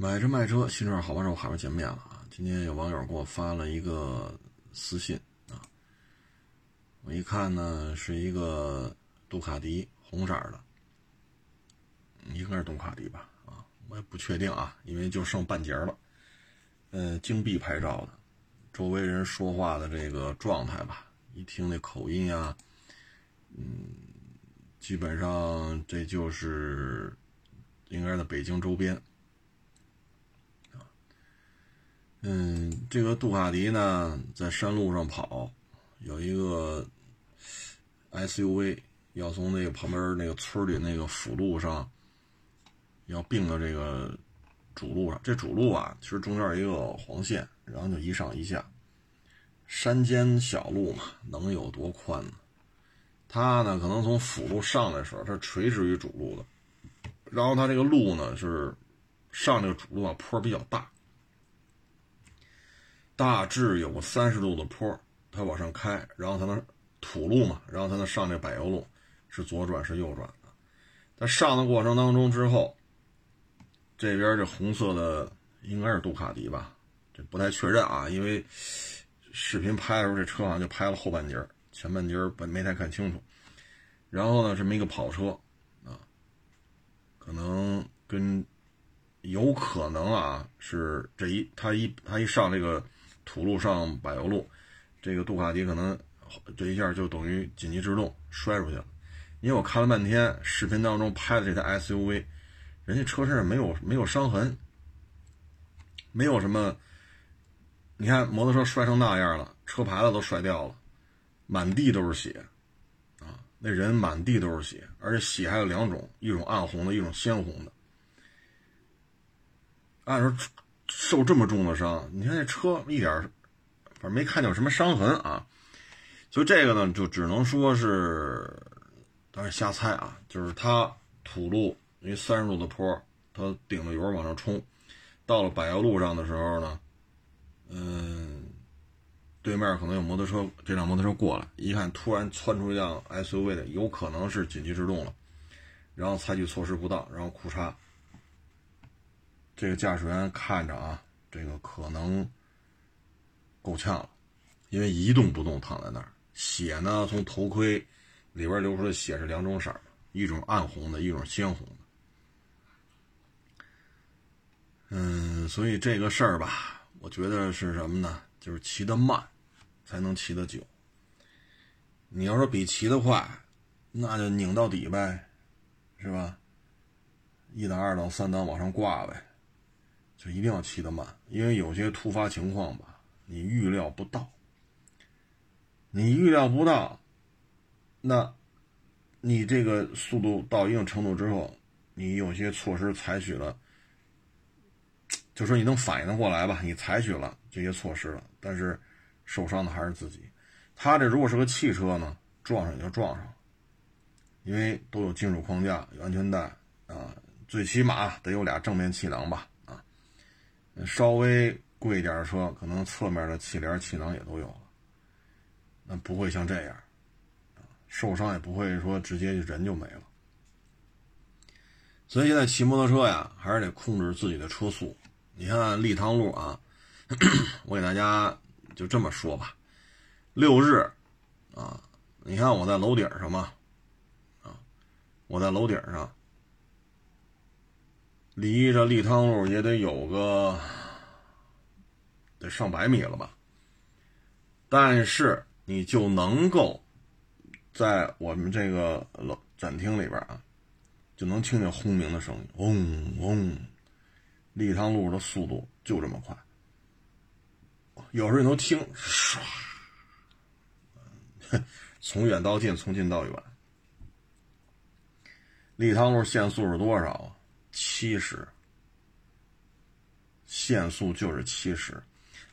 买车卖车，新车好帮手，好又见面了啊！今天有网友给我发了一个私信啊，我一看呢，是一个杜卡迪红色的，应该是杜卡迪吧啊，我也不确定啊，因为就剩半截了。嗯，金币拍照的，周围人说话的这个状态吧，一听那口音呀，嗯，基本上这就是应该是在北京周边。嗯，这个杜卡迪呢，在山路上跑，有一个 SUV 要从那个旁边那个村里那个辅路上，要并到这个主路上。这主路啊，其实中间一个黄线，然后就一上一下。山间小路嘛，能有多宽呢？它呢，可能从辅路上来的时候，它是垂直于主路的，然后它这个路呢，是上这个主路啊，坡比较大。大致有个三十度的坡，它往上开，然后它能土路嘛，然后它能上这柏油路，是左转是右转的。在上的过程当中之后，这边这红色的应该是杜卡迪吧，这不太确认啊，因为视频拍的时候这车好像就拍了后半截前半截本没太看清楚。然后呢，这么一个跑车啊，可能跟有可能啊是这一他一他一上这个。土路上柏油路，这个杜卡迪可能这一下就等于紧急制动摔出去了。因为我看了半天视频当中拍的这台 SUV，人家车身上没有没有伤痕，没有什么。你看摩托车摔成那样了，车牌子都摔掉了，满地都是血啊！那人满地都是血，而且血还有两种，一种暗红的，一种鲜红的。按说。受这么重的伤，你看这车一点反正没看见有什么伤痕啊，所以这个呢，就只能说是，当然瞎猜啊，就是它土路，因为三十度的坡，它顶着油往上冲，到了柏油路上的时候呢，嗯，对面可能有摩托车，这辆摩托车过来，一看突然窜出一辆 SUV 的，有可能是紧急制动了，然后采取措施不当，然后库叉。这个驾驶员看着啊，这个可能够呛了，因为一动不动躺在那儿，血呢从头盔里边流出的血是两种色一种暗红的，一种鲜红的。嗯，所以这个事儿吧，我觉得是什么呢？就是骑得慢才能骑得久。你要说比骑得快，那就拧到底呗，是吧？一档、二档、三档往上挂呗。就一定要骑得慢，因为有些突发情况吧，你预料不到。你预料不到，那，你这个速度到一定程度之后，你有些措施采取了，就说你能反应的过来吧，你采取了这些措施了，但是受伤的还是自己。他这如果是个汽车呢，撞上也就撞上，因为都有金属框架、有安全带啊，最起码得有俩正面气囊吧。稍微贵一点的车，可能侧面的气帘、气囊也都有了，那不会像这样，受伤也不会说直接就人就没了。所以现在骑摩托车呀，还是得控制自己的车速。你看立汤路啊，我给大家就这么说吧，六日啊，你看我在楼顶上嘛，啊，我在楼顶上。离着立汤路也得有个得上百米了吧，但是你就能够在我们这个楼展厅里边啊，就能听见轰鸣的声音，嗡嗡，立汤路的速度就这么快，有时候你能听唰，从远到近，从近到远，立汤路限速是多少啊？七十，限速就是七十。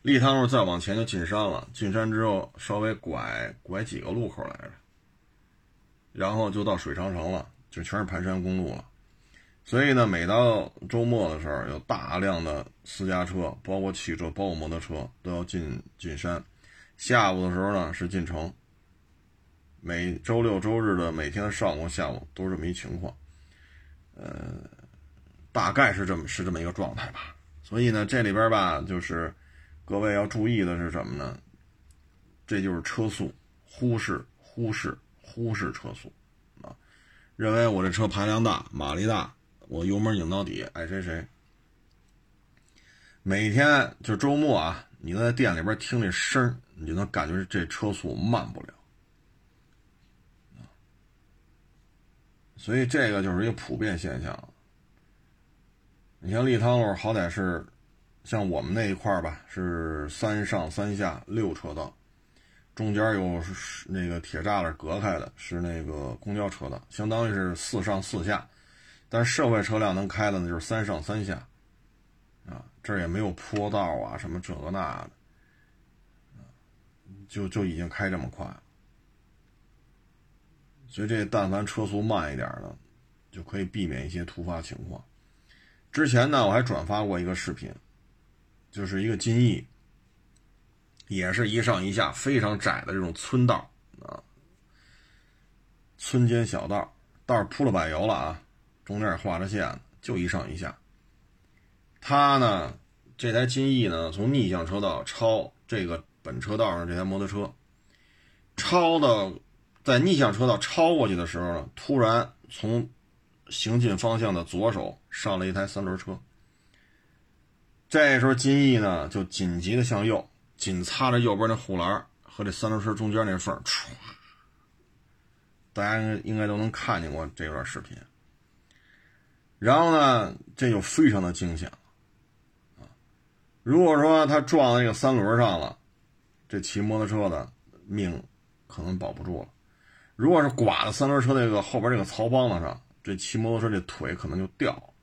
立汤路再往前就进山了，进山之后稍微拐拐几个路口来着，然后就到水长城了，就全是盘山公路了。所以呢，每到周末的时候，有大量的私家车，包括汽车，包括摩托车，都要进进山。下午的时候呢是进城。每周六周日的每天上午下午都是这么一情况，呃。大概是这么是这么一个状态吧，所以呢，这里边吧，就是各位要注意的是什么呢？这就是车速，忽视、忽视、忽视车速啊！认为我这车排量大、马力大，我油门拧到底，爱谁谁。每天就周末啊，你在店里边听这声你就能感觉这车速慢不了。所以这个就是一个普遍现象。你像立汤路，好歹是像我们那一块吧，是三上三下六车道，中间有那个铁栅栏隔开的，是那个公交车道，相当于是四上四下。但社会车辆能开的呢，就是三上三下，啊，这儿也没有坡道啊，什么这个那的，就就已经开这么快。所以这但凡车速慢一点的，就可以避免一些突发情况。之前呢，我还转发过一个视频，就是一个金翼，也是一上一下非常窄的这种村道啊，村间小道，道铺了柏油了啊，中间画着线，就一上一下。他呢，这台金翼呢，从逆向车道超这个本车道上这台摩托车，超的。在逆向车道超过去的时候呢，突然从行进方向的左手上了一台三轮车。这时候金翼呢就紧急的向右，紧擦着右边那护栏和这三轮车中间那缝，大家应该都能看见过这段视频。然后呢，这就非常的惊险啊！如果说他撞那个三轮上了，这骑摩托车的命可能保不住了。如果是刮在三轮车那个后边这个槽帮子上，这骑摩托车这腿可能就掉了。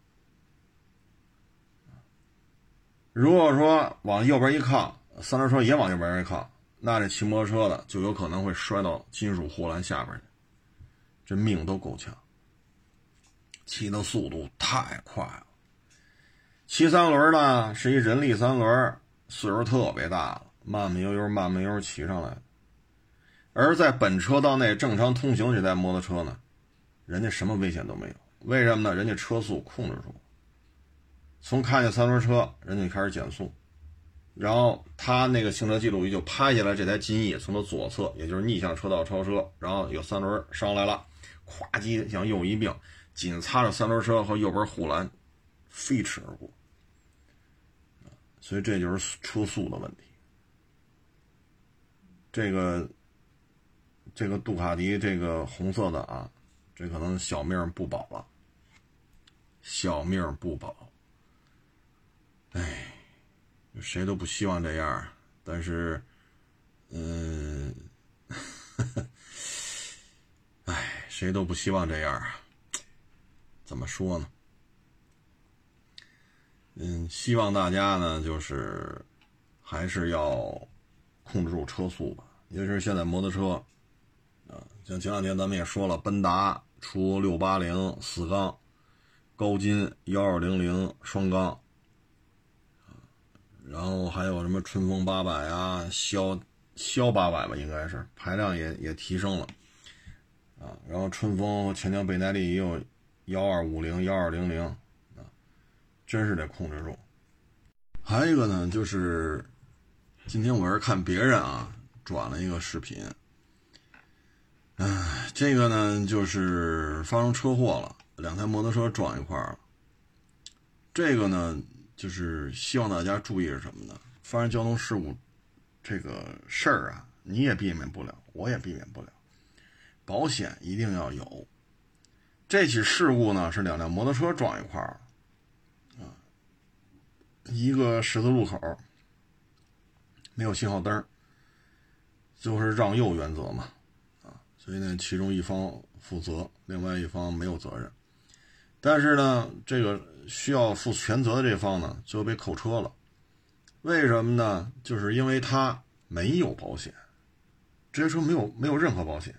如果说往右边一靠，三轮车也往右边一靠，那这骑摩托车的就有可能会摔到金属护栏下边去，这命都够呛。骑的速度太快了，骑三轮呢是一人力三轮，岁数特别大了，慢慢悠悠、慢慢悠悠骑上来。而在本车道内正常通行这台摩托车呢，人家什么危险都没有。为什么呢？人家车速控制住，从看见三轮车，人家开始减速，然后他那个行车记录仪就拍下来这台金翼从他左侧，也就是逆向车道超车，然后有三轮上来了，咵叽向右一并，紧擦着三轮车和右边护栏飞驰而过。所以这就是车速的问题。这个。这个杜卡迪这个红色的啊，这可能小命不保了，小命不保。哎，谁都不希望这样，但是，嗯，哎，谁都不希望这样啊。怎么说呢？嗯，希望大家呢，就是还是要控制住车速吧，尤其是现在摩托车啊。像前两天咱们也说了，奔达出六八零四缸，高金幺二零零双缸，然后还有什么春风八百啊，肖肖八百吧，应该是排量也也提升了，啊，然后春风前江倍耐力也有幺二五零幺二零零，啊，真是得控制住。还有一个呢，就是今天我是看别人啊转了一个视频。唉，这个呢，就是发生车祸了，两台摩托车撞一块了。这个呢，就是希望大家注意是什么呢？发生交通事故这个事儿啊，你也避免不了，我也避免不了，保险一定要有。这起事故呢，是两辆摩托车撞一块儿，啊，一个十字路口没有信号灯，就是让右原则嘛。啊所以呢，其中一方负责，另外一方没有责任。但是呢，这个需要负全责的这方呢，最后被扣车了。为什么呢？就是因为他没有保险，这些车没有没有任何保险，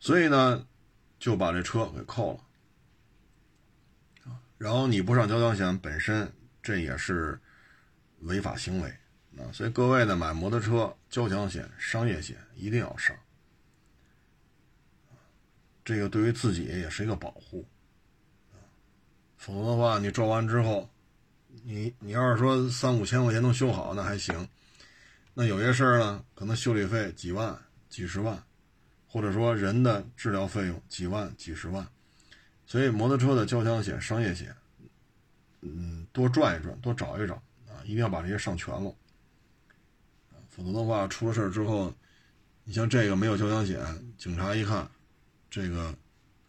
所以呢，就把这车给扣了。然后你不上交强险，本身这也是违法行为啊。所以各位呢，买摩托车交强险、商业险一定要上。这个对于自己也是一个保护，否则的话，你撞完之后，你你要是说三五千块钱能修好，那还行。那有些事儿呢，可能修理费几万、几十万，或者说人的治疗费用几万、几十万。所以摩托车的交强险、商业险，嗯，多转一转，多找一找啊，一定要把这些上全了。否则的话，出了事儿之后，你像这个没有交强险，警察一看，这个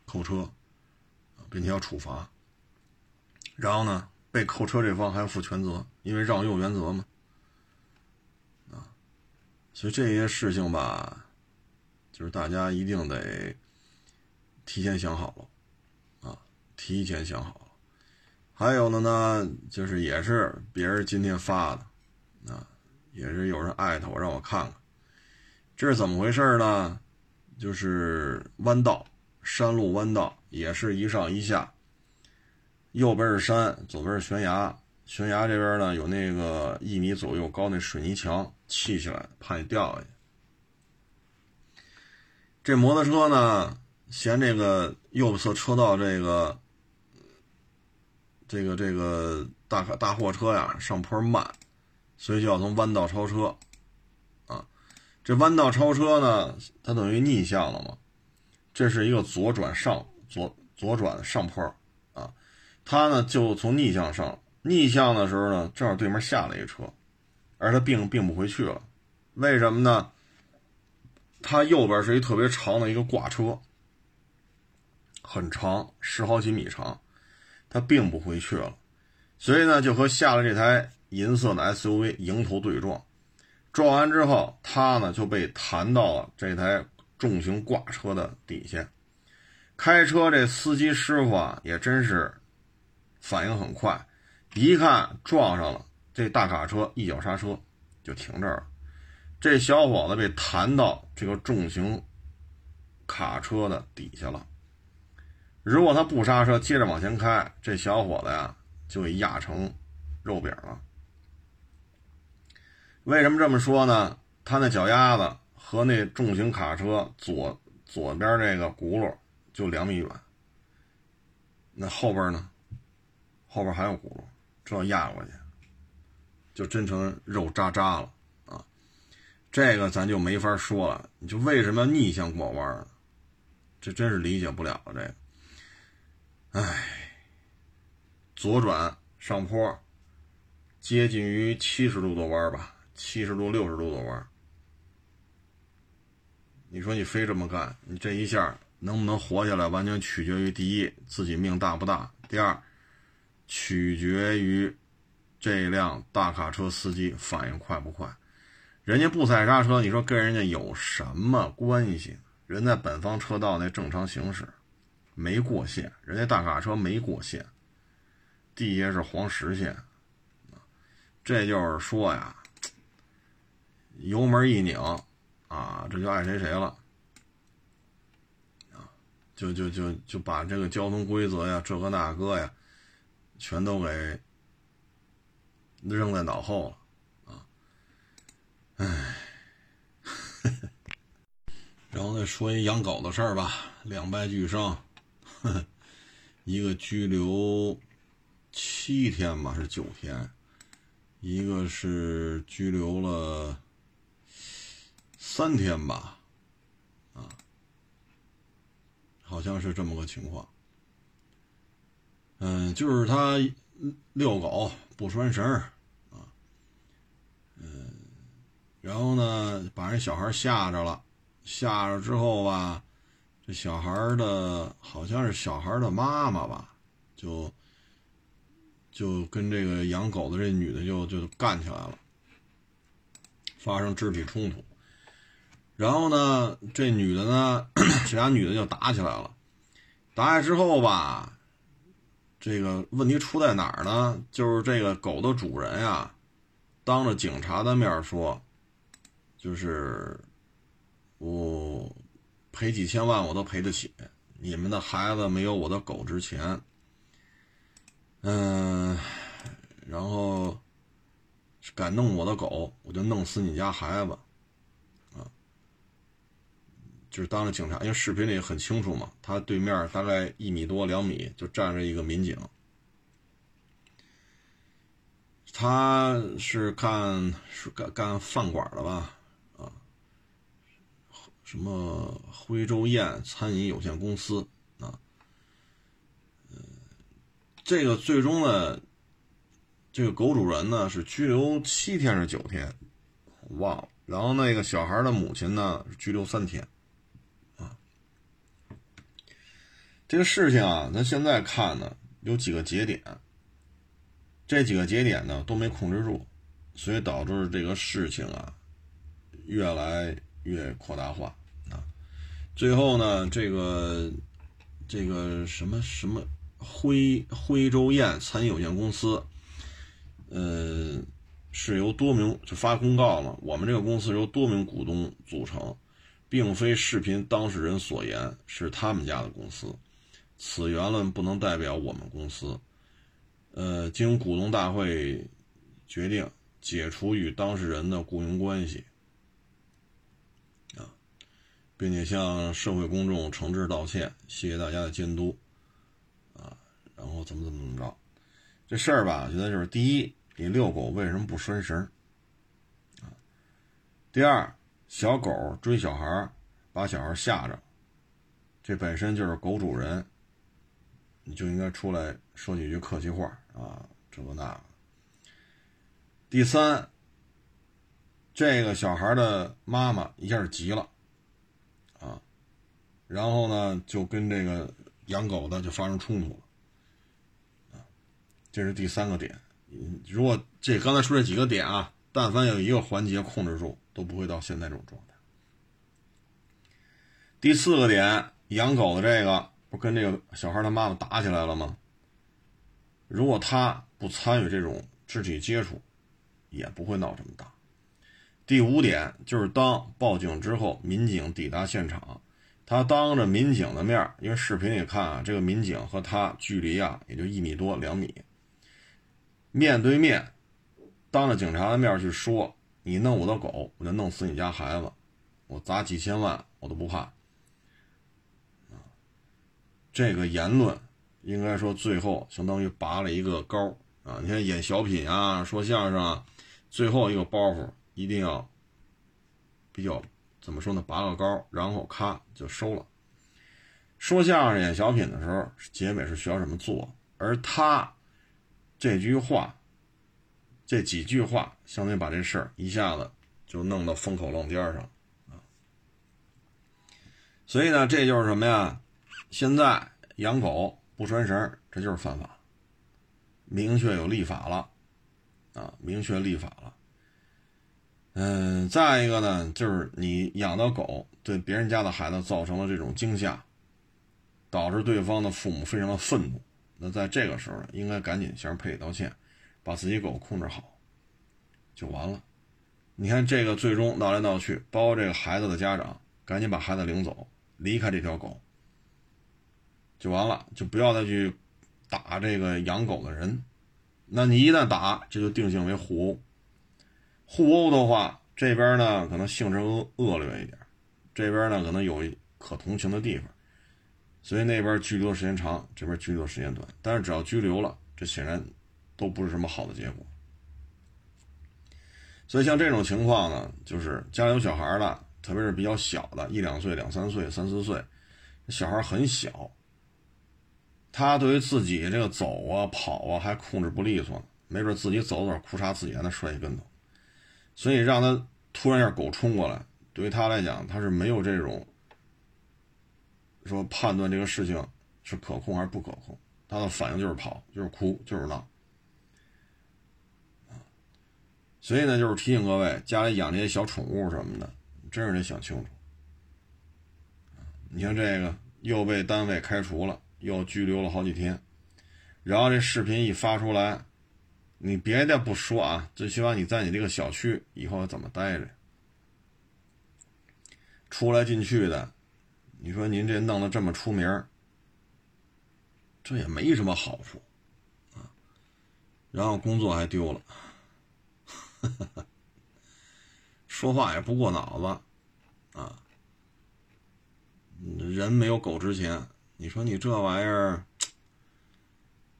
扣车，并且要处罚。然后呢，被扣车这方还要负全责，因为让用原则嘛。啊，所以这些事情吧，就是大家一定得提前想好了，啊，提前想好了。还有的呢，就是也是别人今天发的，啊，也是有人艾特我让我看看，这是怎么回事呢？就是弯道，山路弯道，也是一上一下。右边是山，左边是悬崖。悬崖这边呢，有那个一米左右高那水泥墙，砌起来，怕你掉下去。这摩托车呢，嫌这个右侧车道这个、这个、这个大大货车呀上坡慢，所以就要从弯道超车。啊，这弯道超车呢，它等于逆向了嘛？这是一个左转上左左转上坡。他呢，就从逆向上，逆向的时候呢，正好对面下了一车，而他并并不回去了，为什么呢？他右边是一特别长的一个挂车，很长，十好几米长，他并不回去了，所以呢，就和下了这台银色的 SUV 迎头对撞，撞完之后，他呢就被弹到了这台重型挂车的底下，开车这司机师傅啊，也真是。反应很快，一看撞上了这大卡车，一脚刹车就停这儿了。这小伙子被弹到这个重型卡车的底下了。如果他不刹车，接着往前开，这小伙子呀就给压成肉饼了。为什么这么说呢？他那脚丫子和那重型卡车左左边这个轱辘就两米远，那后边呢？后边还有轱辘，这要压过去，就真成肉渣渣了啊！这个咱就没法说了。你就为什么逆向过弯呢？这真是理解不了了。这个，哎，左转上坡，接近于七十度的弯吧，七十度六十度的弯。你说你非这么干，你这一下能不能活下来，完全取决于第一，自己命大不大；第二。取决于这辆大卡车司机反应快不快，人家不踩刹车，你说跟人家有什么关系？人在本方车道内正常行驶，没过线，人家大卡车没过线，地下是黄实线，这就是说呀，油门一拧，啊，这就爱谁谁了，啊，就就就就把这个交通规则呀，这个那个呀。全都给扔在脑后了啊！唉，然后再说一养狗的事儿吧，两败俱伤，一个拘留七天吧，是九天，一个是拘留了三天吧，啊，好像是这么个情况。嗯，就是他遛狗不拴绳啊，嗯，然后呢，把人小孩吓着了，吓着之后吧，这小孩的好像是小孩的妈妈吧，就就跟这个养狗的这女的就就干起来了，发生肢体冲突，然后呢，这女的呢，这俩女的就打起来了，打起来之后吧。这个问题出在哪儿呢？就是这个狗的主人呀，当着警察的面说，就是我赔几千万我都赔得起，你们的孩子没有我的狗值钱。嗯，然后敢弄我的狗，我就弄死你家孩子，就是当着警察，因为视频里很清楚嘛，他对面大概一米多两米就站着一个民警，他是干是干干饭馆的吧？啊，什么徽州宴餐饮有限公司啊？这个最终呢，这个狗主人呢是拘留七天是九天，我忘了。然后那个小孩的母亲呢拘留三天，啊，这个事情啊，咱现在看呢有几个节点，这几个节点呢都没控制住，所以导致这个事情啊越来越扩大化啊，最后呢这个这个什么什么。徽徽州宴餐饮有限公司，呃，是由多名就发公告嘛，我们这个公司由多名股东组成，并非视频当事人所言，是他们家的公司，此言论不能代表我们公司。呃，经股东大会决定解除与当事人的雇佣关系，啊，并且向社会公众诚挚道歉，谢谢大家的监督。啊然后怎么怎么怎么着，这事儿吧，觉得就是第一，你遛狗为什么不拴绳啊？第二，小狗追小孩把小孩吓着，这本身就是狗主人，你就应该出来说几句客气话啊，这个那。第三，这个小孩的妈妈一下急了啊，然后呢，就跟这个养狗的就发生冲突了。这是第三个点，如果这刚才说这几个点啊，但凡有一个环节控制住，都不会到现在这种状态。第四个点，养狗的这个不跟这个小孩他妈妈打起来了吗？如果他不参与这种肢体接触，也不会闹这么大。第五点就是当报警之后，民警抵达现场，他当着民警的面，因为视频里看啊，这个民警和他距离啊也就一米多两米。面对面，当着警察的面去说：“你弄我的狗，我就弄死你家孩子，我砸几千万我都不怕。”这个言论应该说最后相当于拔了一个高啊！你看演小品啊，说相声啊，最后一个包袱一定要比较怎么说呢？拔个高，然后咔就收了。说相声演小品的时候，结尾是需要这么做，而他。这句话，这几句话，相当于把这事儿一下子就弄到风口浪尖上。所以呢，这就是什么呀？现在养狗不拴绳，这就是犯法，明确有立法了啊，明确立法了。嗯，再一个呢，就是你养的狗对别人家的孩子造成了这种惊吓，导致对方的父母非常的愤怒。那在这个时候，应该赶紧向人赔礼道歉，把自己狗控制好，就完了。你看这个最终闹来闹去，包括这个孩子的家长，赶紧把孩子领走，离开这条狗，就完了，就不要再去打这个养狗的人。那你一旦打，这就定性为互殴。互殴的话，这边呢可能性质恶劣一点，这边呢可能有可同情的地方。所以那边拘留的时间长，这边拘留的时间短，但是只要拘留了，这显然都不是什么好的结果。所以像这种情况呢，就是家里有小孩的，特别是比较小的，一两岁、两三岁、三四岁，小孩很小，他对于自己这个走啊、跑啊还控制不利索，没准自己走走，裤衩自己还能摔一跟头。所以让他突然一下狗冲过来，对于他来讲，他是没有这种。说判断这个事情是可控还是不可控，他的反应就是跑，就是哭，就是闹，所以呢，就是提醒各位，家里养这些小宠物什么的，真是得想清楚。你像这个又被单位开除了，又拘留了好几天，然后这视频一发出来，你别的不说啊，最起码你在你这个小区以后怎么待着？出来进去的。你说您这弄得这么出名这也没什么好处啊，然后工作还丢了，说话也不过脑子啊，人没有狗值钱。你说你这玩意儿，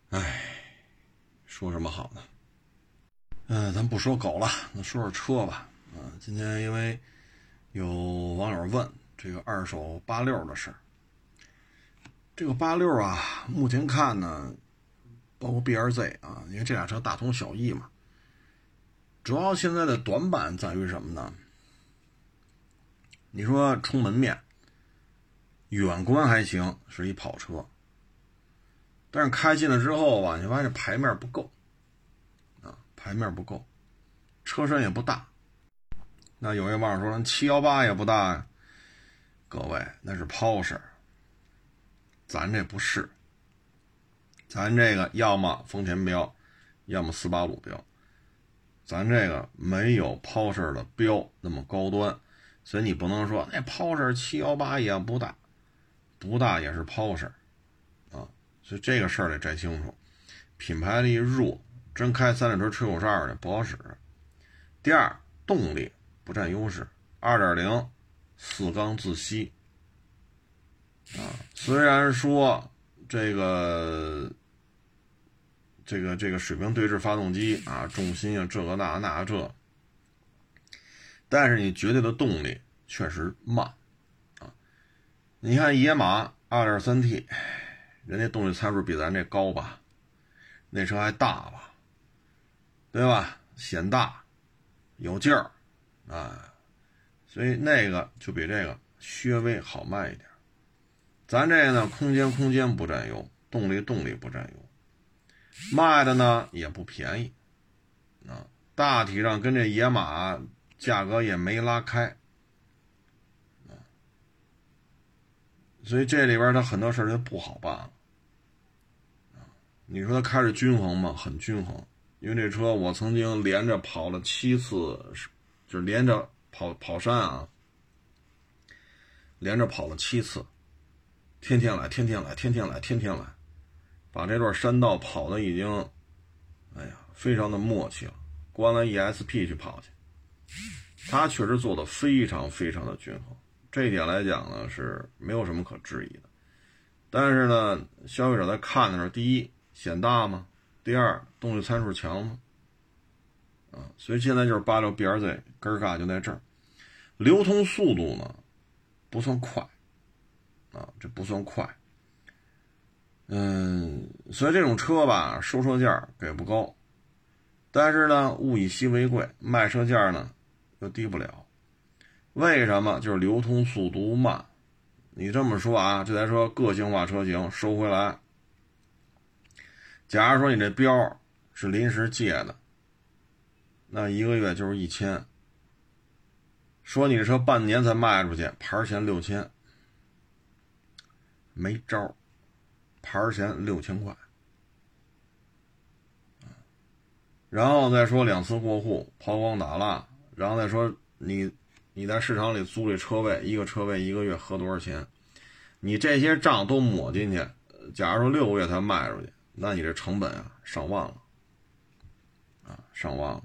哎，说什么好呢？嗯，咱不说狗了，那说说车吧。啊，今天因为有网友问这个二手八六的事儿，这个八六啊，目前看呢，包括 B R Z 啊，因为这俩车大同小异嘛，主要现在的短板在于什么呢？你说充门面，远观还行，是一跑车，但是开进来之后吧，你发现牌面不够。啊牌面不够，车身也不大。那有些网友说，七幺八也不大呀。各位，那是 pos 咱这不是。咱这个要么丰田标，要么斯巴鲁标。咱这个没有 Porsche 的标那么高端，所以你不能说那 Porsche 七幺八也不大，不大也是 Porsche 啊。所以这个事儿得摘清楚，品牌力弱。真开三轮车吹口哨的不好使。第二，动力不占优势，二点零四缸自吸啊，虽然说这个这个这个水平对置发动机啊，重心啊这个那那这，但是你绝对的动力确实慢。你看野马二点三 T，人家动力参数比咱这高吧？那车还大吧？对吧？显大，有劲儿，啊，所以那个就比这个稍微好卖一点。咱这个呢，空间空间不占优，动力动力不占优，卖的呢也不便宜，啊，大体上跟这野马价格也没拉开，所以这里边它很多事儿就不好办，你说它开着均衡吗？很均衡。因为这车我曾经连着跑了七次，就是连着跑跑山啊，连着跑了七次，天天来，天天来，天天来，天天来，把这段山道跑的已经，哎呀，非常的默契了。关了 ESP 去跑去，他确实做的非常非常的均衡，这一点来讲呢是没有什么可质疑的。但是呢，消费者在看的时候，第一显大吗？第二，动力参数强吗？啊，所以现在就是八六 B R Z 根儿嘎就在这儿，流通速度呢不算快，啊，这不算快。嗯，所以这种车吧，收车价给不高，但是呢，物以稀为贵，卖车价呢又低不了。为什么？就是流通速度慢。你这么说啊，这台车个性化车型收回来。假如说你这标是临时借的，那一个月就是一千。说你这车半年才卖出去，牌钱六千，没招牌钱六千块。然后再说两次过户抛光打蜡，然后再说你你在市场里租这车位，一个车位一个月合多少钱？你这些账都抹进去，假如说六个月才卖出去。那你这成本啊，上万了，啊，上万了。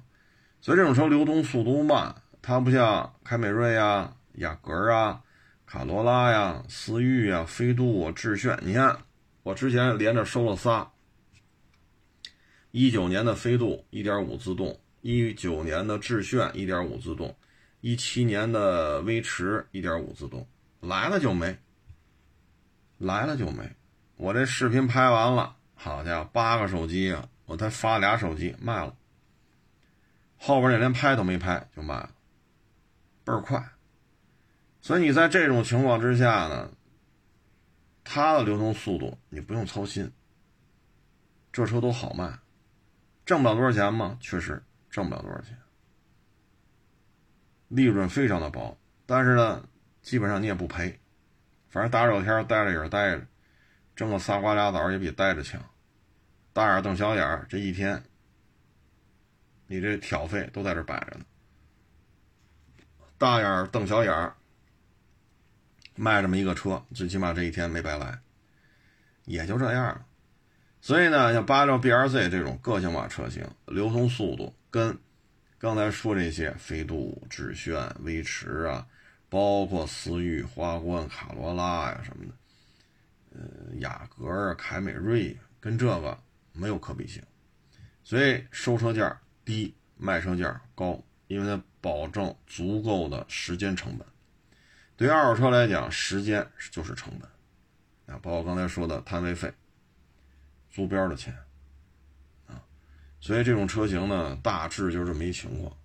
所以这种车流通速度慢，它不像凯美瑞呀、雅阁啊、卡罗拉呀、思域啊、飞度啊、致炫。你看，我之前连着收了仨：一九年的飞度1.5自动，一九年的致炫1.5自动，一七年的威驰1.5自动，来了就没，来了就没。我这视频拍完了。好家伙，八个手机啊！我才发俩手机卖了，后边那连拍都没拍就卖了，倍儿快。所以你在这种情况之下呢，它的流通速度你不用操心，这车都好卖，挣不了多少钱吗？确实挣不了多少钱，利润非常的薄，但是呢，基本上你也不赔，反正大热天待着也是待着。蒸个仨瓜俩枣也比待着强，大眼瞪小眼儿这一天，你这挑费都在这摆着呢。大眼瞪小眼儿卖这么一个车，最起码这一天没白来，也就这样了。所以呢，像八六 B R Z 这种个性化车型，流通速度跟刚才说这些飞度、致炫、威驰啊，包括思域、花冠、卡罗拉呀什么的。呃，雅阁啊，凯美瑞跟这个没有可比性，所以收车价低，卖车价高，因为它保证足够的时间成本。对于二手车来讲，时间就是成本啊，包括刚才说的摊位费、租标的钱，所以这种车型呢，大致就是这么一情况。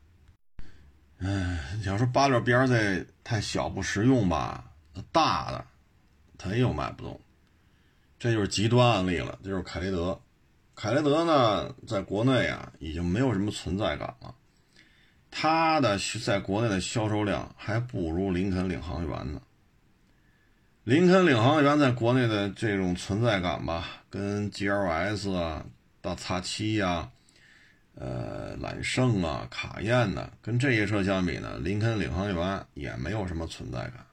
哎，你要说八六 BRZ 太小不实用吧，大的它又卖不动，这就是极端案例了，这就是凯雷德。凯雷德呢，在国内啊，已经没有什么存在感了。它的在国内的销售量还不如林肯领航员呢。林肯领航员在国内的这种存在感吧，跟 GLS 啊、大叉七呀、呃揽胜啊、卡宴呐，跟这些车相比呢，林肯领航员也没有什么存在感。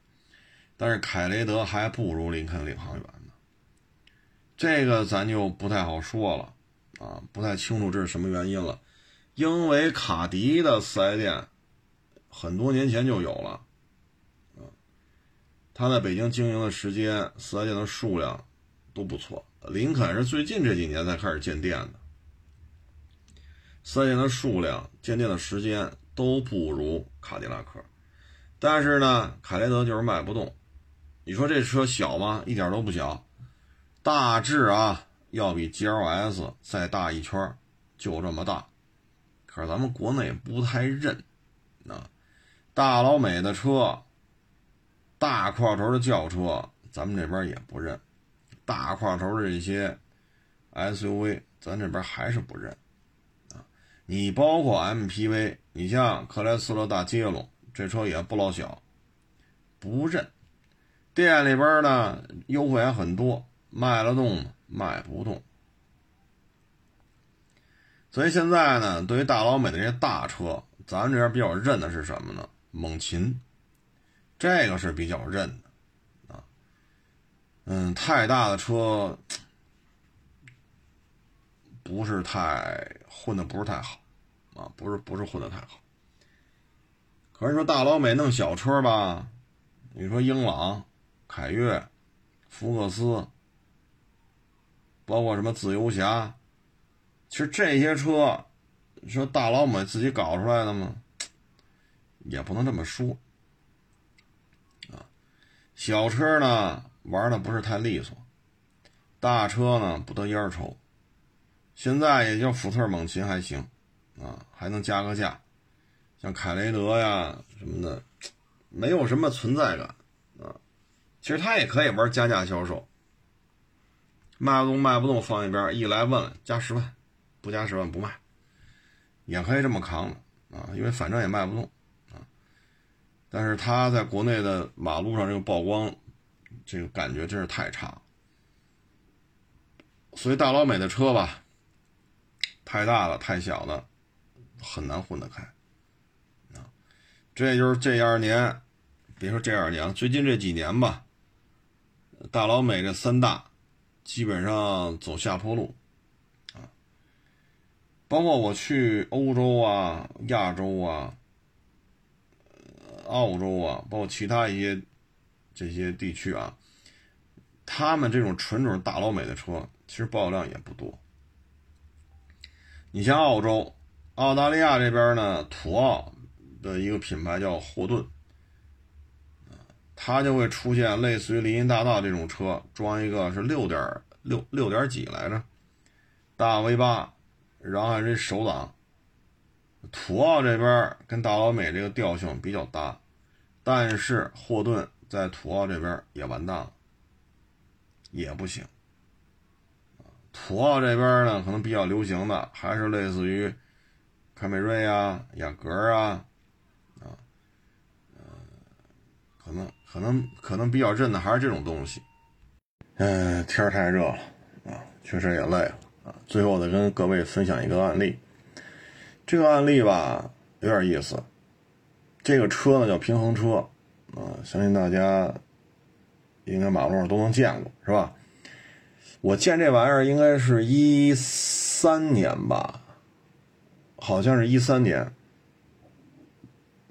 但是凯雷德还不如林肯领航员呢。这个咱就不太好说了，啊，不太清楚这是什么原因了。因为卡迪的四 S 店很多年前就有了，啊，他在北京经营的时间，四 S 店的数量都不错。林肯是最近这几年才开始建店的，三年的数量、鉴定的时间都不如卡迪拉克，但是呢，凯雷德就是卖不动。你说这车小吗？一点都不小。大致啊，要比 GLS 再大一圈，就这么大。可是咱们国内不太认，啊，大老美的车，大块头的轿车，咱们这边也不认。大块头的这些 SUV，咱这边还是不认。你包括 MPV，你像克莱斯勒大捷龙，这车也不老小，不认。店里边呢，优惠还很多。卖了动？卖不动。所以现在呢，对于大老美的这些大车，咱这边比较认的是什么呢？猛禽，这个是比较认的啊。嗯，太大的车不是太混的，不是太好啊，不是不是混的太好。可是说大老美弄小车吧，你说英朗、凯越、福克斯。包括什么自由侠，其实这些车，你说大老美自己搞出来的吗？也不能这么说。啊，小车呢玩的不是太利索，大车呢不得烟抽。现在也就福特猛禽还行，啊，还能加个价，像凯雷德呀什么的，没有什么存在感啊。其实他也可以玩加价销售。卖不动，卖不动，放一边。一来问加十万，不加十万不卖，也可以这么扛啊，因为反正也卖不动啊。但是他在国内的马路上这个曝光，这个感觉真是太差。所以大老美的车吧，太大了，太小了，很难混得开啊。这就是这二年，别说这二年，最近这几年吧，大老美这三大。基本上走下坡路，啊，包括我去欧洲啊、亚洲啊、澳洲啊，包括其他一些这些地区啊，他们这种纯种大老美的车，其实保有量也不多。你像澳洲、澳大利亚这边呢，土澳的一个品牌叫霍顿。它就会出现类似于林荫大道这种车，装一个是六点六六点几来着，大 V 八，然后还是手挡。土澳这边跟大老美这个调性比较搭，但是霍顿在土澳这边也完蛋了，也不行。土澳这边呢，可能比较流行的还是类似于凯美瑞啊、雅阁啊。可能可能可能比较认的还是这种东西。嗯，天儿太热了啊，确实也累了啊。最后再跟各位分享一个案例。这个案例吧有点意思。这个车呢叫平衡车啊，相信大家应该马路上都能见过，是吧？我见这玩意儿应该是一三年吧，好像是一三年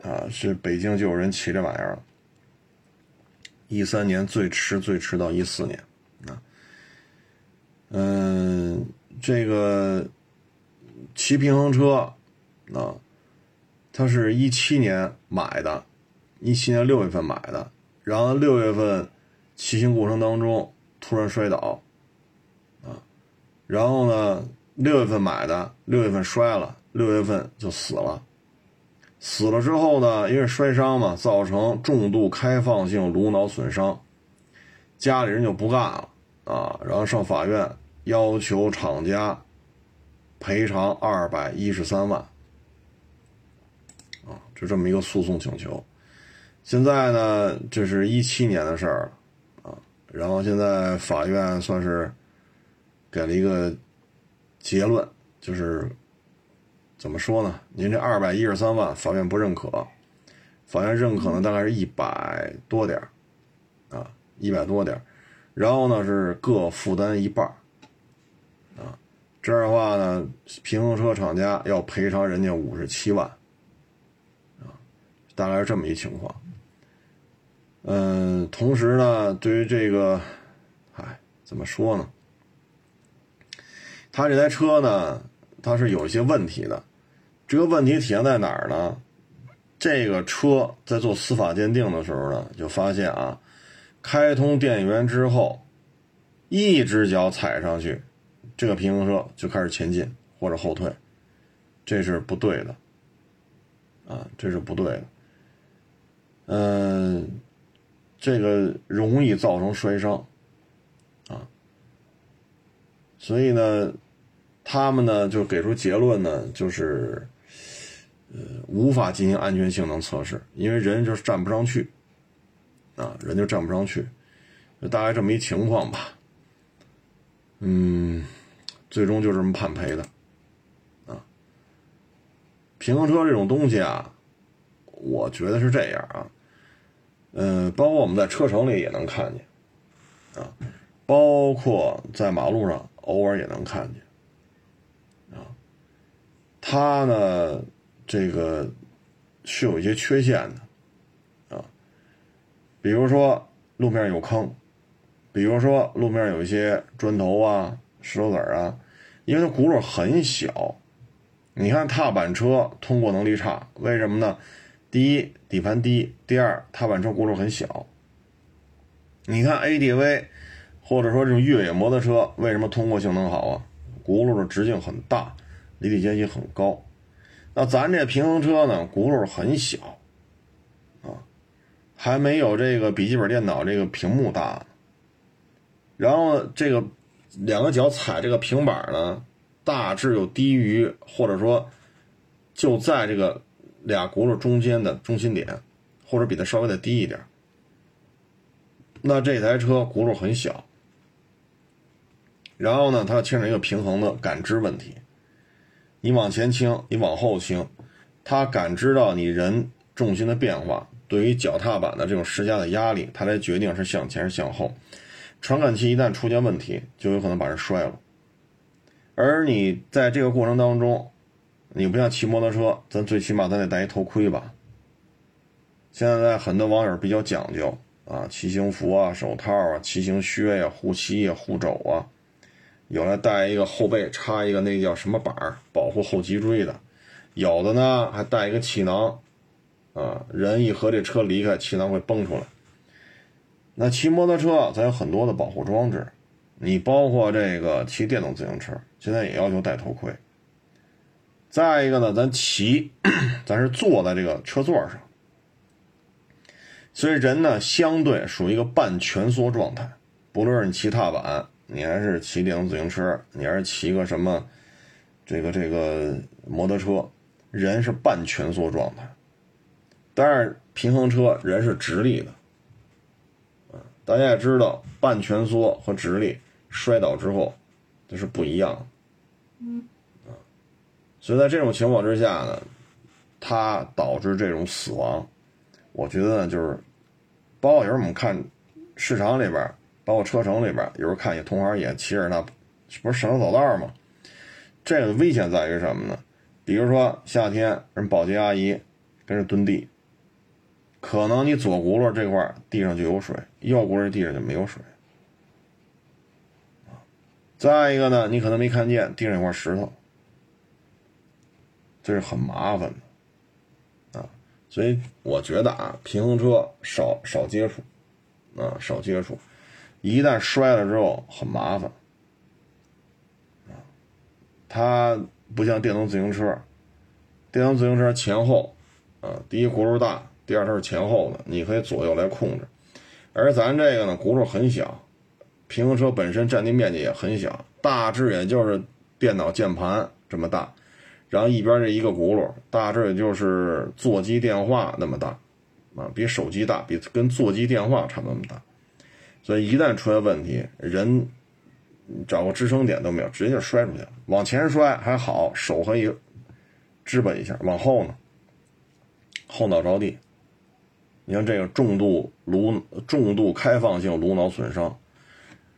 啊，是北京就有人骑这玩意儿了。一三年最迟最迟到一四年，啊，嗯，这个骑平衡车啊，他是一七年买的，一七年六月份买的，然后六月份骑行过程当中突然摔倒，然后呢六月份买的，六月份摔了，六月份就死了。死了之后呢，因为摔伤嘛，造成重度开放性颅脑损伤，家里人就不干了啊，然后上法院要求厂家赔偿二百一十三万，啊，就这么一个诉讼请求。现在呢，这是一七年的事儿啊，然后现在法院算是给了一个结论，就是。怎么说呢？您这二百一十三万，法院不认可，法院认可呢，大概是一百多点啊，一百多点然后呢是各负担一半啊，这样的话呢，平衡车厂家要赔偿人家五十七万，啊，大概是这么一情况。嗯，同时呢，对于这个，哎，怎么说呢？他这台车呢，它是有一些问题的。这个问题体现在哪儿呢？这个车在做司法鉴定的时候呢，就发现啊，开通电源之后，一只脚踩上去，这个平衡车就开始前进或者后退，这是不对的，啊，这是不对的。嗯，这个容易造成摔伤，所以呢，他们呢就给出结论呢，就是。呃，无法进行安全性能测试，因为人就是站不上去，啊，人就站不上去，就大概这么一情况吧。嗯，最终就这么判赔的，啊，平衡车这种东西啊，我觉得是这样啊，嗯，包括我们在车城里也能看见，啊，包括在马路上偶尔也能看见，啊，它呢。这个是有一些缺陷的，啊，比如说路面有坑，比如说路面有一些砖头啊、石头子儿啊，因为它轱辘很小，你看踏板车通过能力差，为什么呢？第一，底盘低；第二，踏板车轱辘很小。你看 ADV 或者说这种越野摩托车为什么通过性能好啊？轱辘的直径很大，离地间隙很高。那咱这平衡车呢，轱辘很小，啊，还没有这个笔记本电脑这个屏幕大。然后这个两个脚踩这个平板呢，大致又低于或者说就在这个俩轱辘中间的中心点，或者比它稍微的低一点。那这台车轱辘很小，然后呢，它牵扯一个平衡的感知问题。你往前倾，你往后倾，它感知到你人重心的变化，对于脚踏板的这种施加的压力，它来决定是向前是向后。传感器一旦出现问题，就有可能把人摔了。而你在这个过程当中，你不像骑摩托车，咱最起码咱得戴一头盔吧。现在很多网友比较讲究啊，骑行服啊、手套啊、骑行靴呀、护膝呀、护肘啊。有的带一个后背插一个那叫什么板儿保护后脊椎的，有的呢还带一个气囊，啊，人一和这车离开，气囊会崩出来。那骑摩托车咱有很多的保护装置，你包括这个骑电动自行车，现在也要求戴头盔。再一个呢，咱骑，咱是坐在这个车座上，所以人呢相对属于一个半蜷缩状态，不论是你骑踏板。你还是骑电动自行车，你还是骑个什么，这个这个摩托车，人是半蜷缩状态，但是平衡车人是直立的，大家也知道半蜷缩和直立摔倒之后这是不一样，嗯，啊，所以在这种情况之下呢，它导致这种死亡，我觉得呢就是，包括有时候我们看市场里边。包括车城里边，有时候看见同行也骑着那，不是省着走道吗？这个危险在于什么呢？比如说夏天，人保洁阿姨跟着蹲地，可能你左轱辘这块地上就有水，右轱辘地上就没有水。再一个呢，你可能没看见地上有块石头，这是很麻烦的啊。所以我觉得啊，平衡车少少接触啊，少接触，一旦摔了之后很麻烦啊。它不像电动自行车，电动自行车前后啊，第一轱辘大，第二它是前后的，你可以左右来控制。而咱这个呢，轱辘很小，平衡车本身占地面积也很小，大致也就是电脑键盘这么大，然后一边这一个轱辘，大致也就是座机电话那么大，啊，比手机大，比跟座机电话差不多那么大，所以一旦出现问题，人找个支撑点都没有，直接就摔出去了。往前摔还好，手可以支吧一下，往后呢，后脑着地。你看这个重度颅重度开放性颅脑损伤，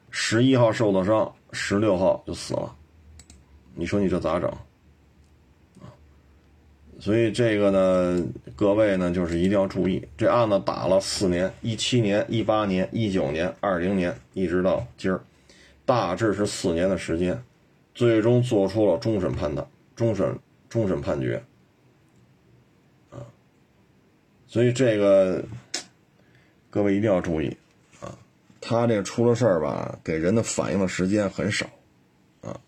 十一号受的伤，十六号就死了。你说你这咋整？所以这个呢，各位呢就是一定要注意，这案子打了四年，一七年、一八年、一九年、二零年，一直到今儿，大致是四年的时间，最终做出了终审判断、终审终审判决。啊所以这个各位一定要注意啊！他这出了事儿吧，给人的反应的时间很少啊。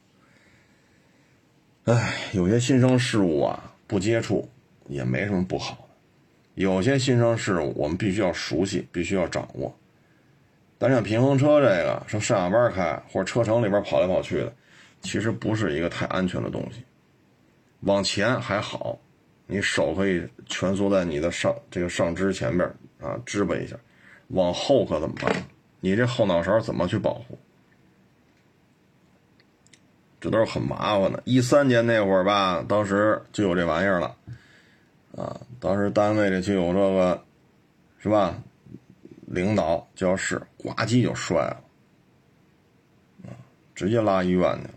哎，有些新生事物啊，不接触也没什么不好的。有些新生事物我们必须要熟悉，必须要掌握。但像平衡车这个，说上下班开或者车城里边跑来跑去的，其实不是一个太安全的东西。往前还好。你手可以蜷缩在你的上这个上肢前边啊，支吧一下，往后可怎么办？你这后脑勺怎么去保护？这都是很麻烦的。一三年那会儿吧，当时就有这玩意儿了，啊，当时单位里就有这个，是吧？领导教室呱唧就摔了，啊，直接拉医院去。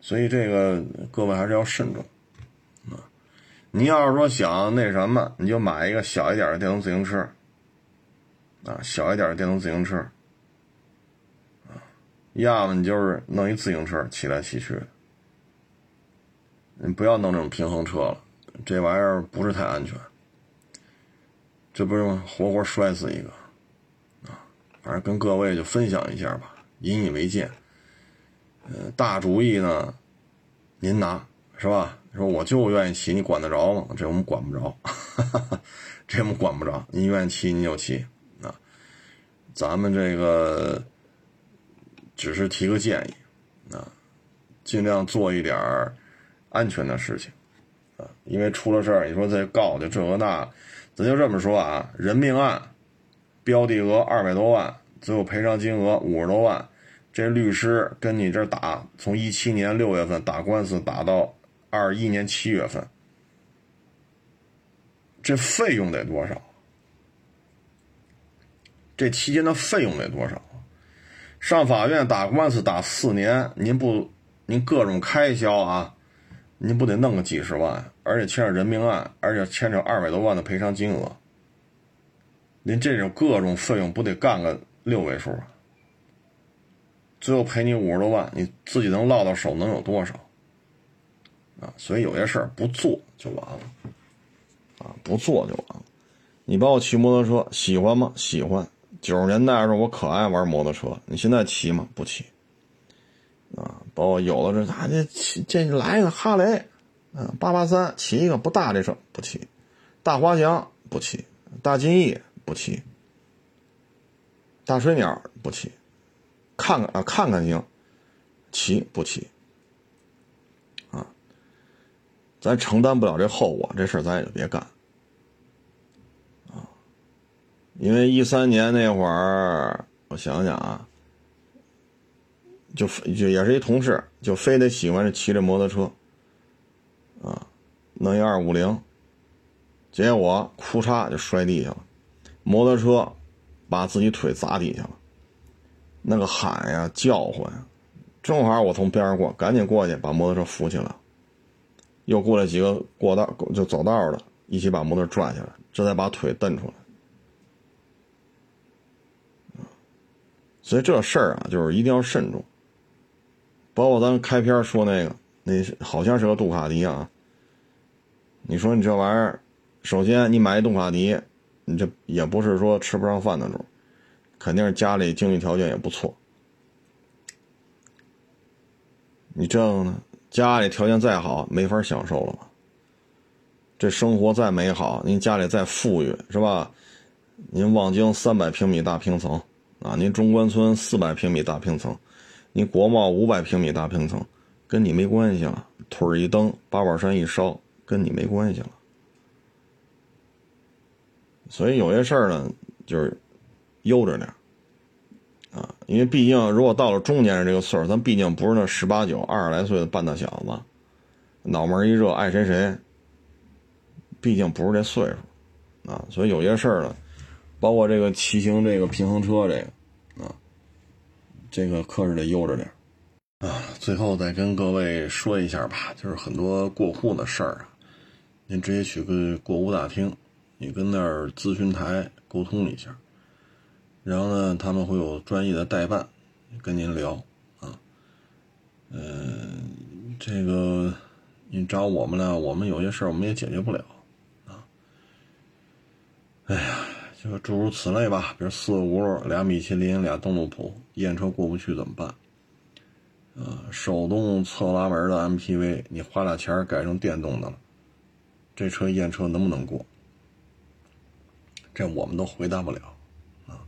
所以这个各位还是要慎重。啊你要是说想那什么，你就买一个小一点的电动自行车，啊，小一点的电动自行车，要么你就是弄一自行车骑来骑去，你不要弄这种平衡车了，这玩意儿不是太安全，这不是吗活活摔死一个，啊，反正跟各位就分享一下吧，引以为戒，呃，大主意呢，您拿是吧？说我就愿意骑，你管得着吗？这我们管不着，这我们管不着。您愿意骑您就骑啊，咱们这个只是提个建议啊，尽量做一点安全的事情啊。因为出了事儿，你说再告就这个那，咱就这么说啊，人命案标的额二百多万，最后赔偿金额五十多万，这律师跟你这打，从一七年六月份打官司打到。二一年七月份，这费用得多少？这期间的费用得多少？上法院打官司打四年，您不，您各种开销啊，您不得弄个几十万？而且牵扯人命案，而且牵扯二百多万的赔偿金额，您这种各种费用不得干个六位数啊？最后赔你五十多万，你自己能落到手能有多少？啊，所以有些事儿不做就完了，啊，不做就完了。你包括骑摩托车，喜欢吗？喜欢。九十年代的时候，我可爱玩摩托车。你现在骑吗？不骑。啊，包括有的是，啊，这骑这来一个哈雷，嗯，八八三，骑一个不大这车不骑。大滑翔不骑，大金翼不骑，大水鸟不骑，看看啊，看看行，骑不骑。啊咱承担不了这后果，这事咱也就别干，因为一三年那会儿，我想想啊，就就也是一同事，就非得喜欢骑着摩托车，啊，弄一二五零，结果哭嚓就摔地下了，摩托车把自己腿砸地下了，那个喊呀叫唤，正好我从边上过，赶紧过去把摩托车扶起来。又过来几个过道就走道的，一起把摩托拽下来，这才把腿蹬出来。所以这事儿啊，就是一定要慎重。包括咱开篇说那个那好像是个杜卡迪啊。你说你这玩意儿，首先你买一杜卡迪，你这也不是说吃不上饭的主，肯定是家里经济条件也不错。你这个呢，家里条件再好，没法享受了吧？这生活再美好，您家里再富裕，是吧？您望京三百平米大平层啊，您中关村四百平米大平层，您国贸五百平米大平层，跟你没关系了。腿儿一蹬，八宝山一烧，跟你没关系了。所以有些事儿呢，就是悠着点啊，因为毕竟如果到了中年人这个岁数，咱毕竟不是那十八九、二十来岁的半大小子，脑门一热爱谁谁。毕竟不是这岁数，啊，所以有些事儿呢，包括这个骑行这个平衡车这个，啊，这个可是得悠着点啊。最后再跟各位说一下吧，就是很多过户的事儿啊，您直接去个过户大厅，你跟那儿咨询台沟通一下，然后呢，他们会有专业的代办跟您聊，啊，嗯，这个你找我们呢，我们有些事儿我们也解决不了。哎呀，就诸如此类吧，比如四个轱辘、俩米其林、俩登陆普，验车过不去怎么办？啊，手动侧拉门的 MPV，你花俩钱改成电动的了，这车验车能不能过？这我们都回答不了啊。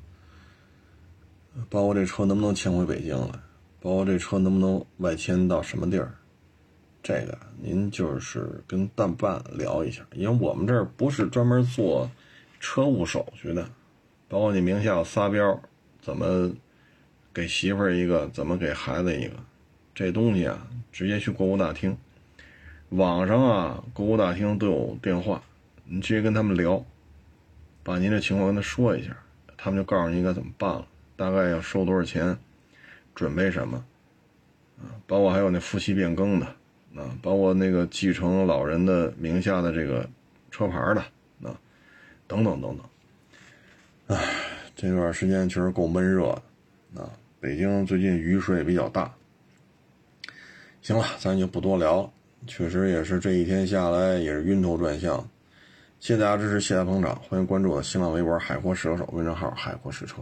包括这车能不能迁回北京来，包括这车能不能外迁到什么地儿，这个您就是跟代办聊一下，因为我们这儿不是专门做。车务手续的，包括你名下有仨标，怎么给媳妇儿一个，怎么给孩子一个，这东西啊，直接去国务大厅，网上啊，国务大厅都有电话，你直接跟他们聊，把您的情况跟他说一下，他们就告诉你应该怎么办了，大概要收多少钱，准备什么，啊，包括还有那夫妻变更的，啊，包括那个继承老人的名下的这个车牌的。等等等等，唉，这段时间确实够闷热的啊！北京最近雨水也比较大。行了，咱就不多聊了。确实也是这一天下来也是晕头转向。谢谢大家支持，谢谢捧场，欢迎关注我的新浪微博“海阔试车手”微信号“海阔试车”。